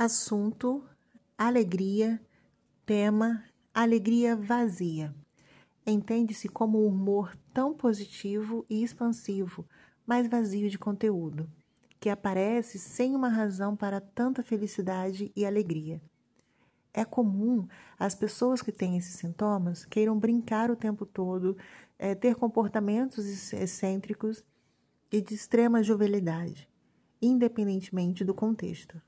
Assunto: alegria. Tema: alegria vazia. Entende-se como um humor tão positivo e expansivo, mas vazio de conteúdo, que aparece sem uma razão para tanta felicidade e alegria. É comum as pessoas que têm esses sintomas queiram brincar o tempo todo, é, ter comportamentos excêntricos e de extrema jovialidade, independentemente do contexto.